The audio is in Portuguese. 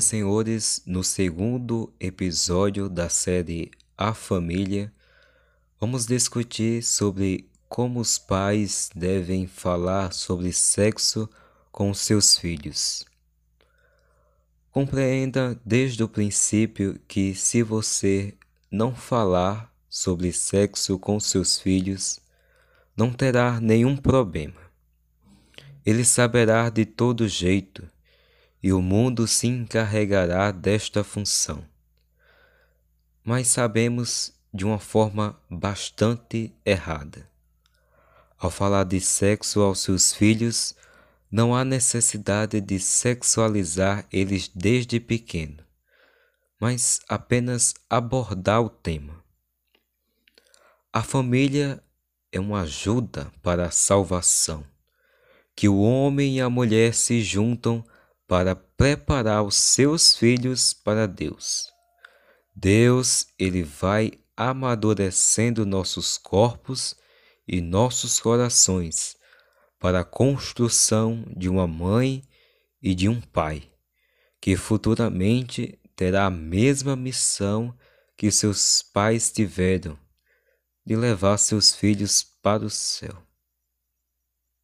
senhores, no segundo episódio da série A Família, vamos discutir sobre como os pais devem falar sobre sexo com seus filhos. Compreenda desde o princípio que, se você não falar sobre sexo com seus filhos, não terá nenhum problema. Ele saberá de todo jeito e o mundo se encarregará desta função. Mas sabemos de uma forma bastante errada. Ao falar de sexo aos seus filhos, não há necessidade de sexualizar eles desde pequeno, mas apenas abordar o tema. A família é uma ajuda para a salvação, que o homem e a mulher se juntam para preparar os seus filhos para Deus. Deus, ele vai amadurecendo nossos corpos e nossos corações para a construção de uma mãe e de um pai, que futuramente terá a mesma missão que seus pais tiveram de levar seus filhos para o céu.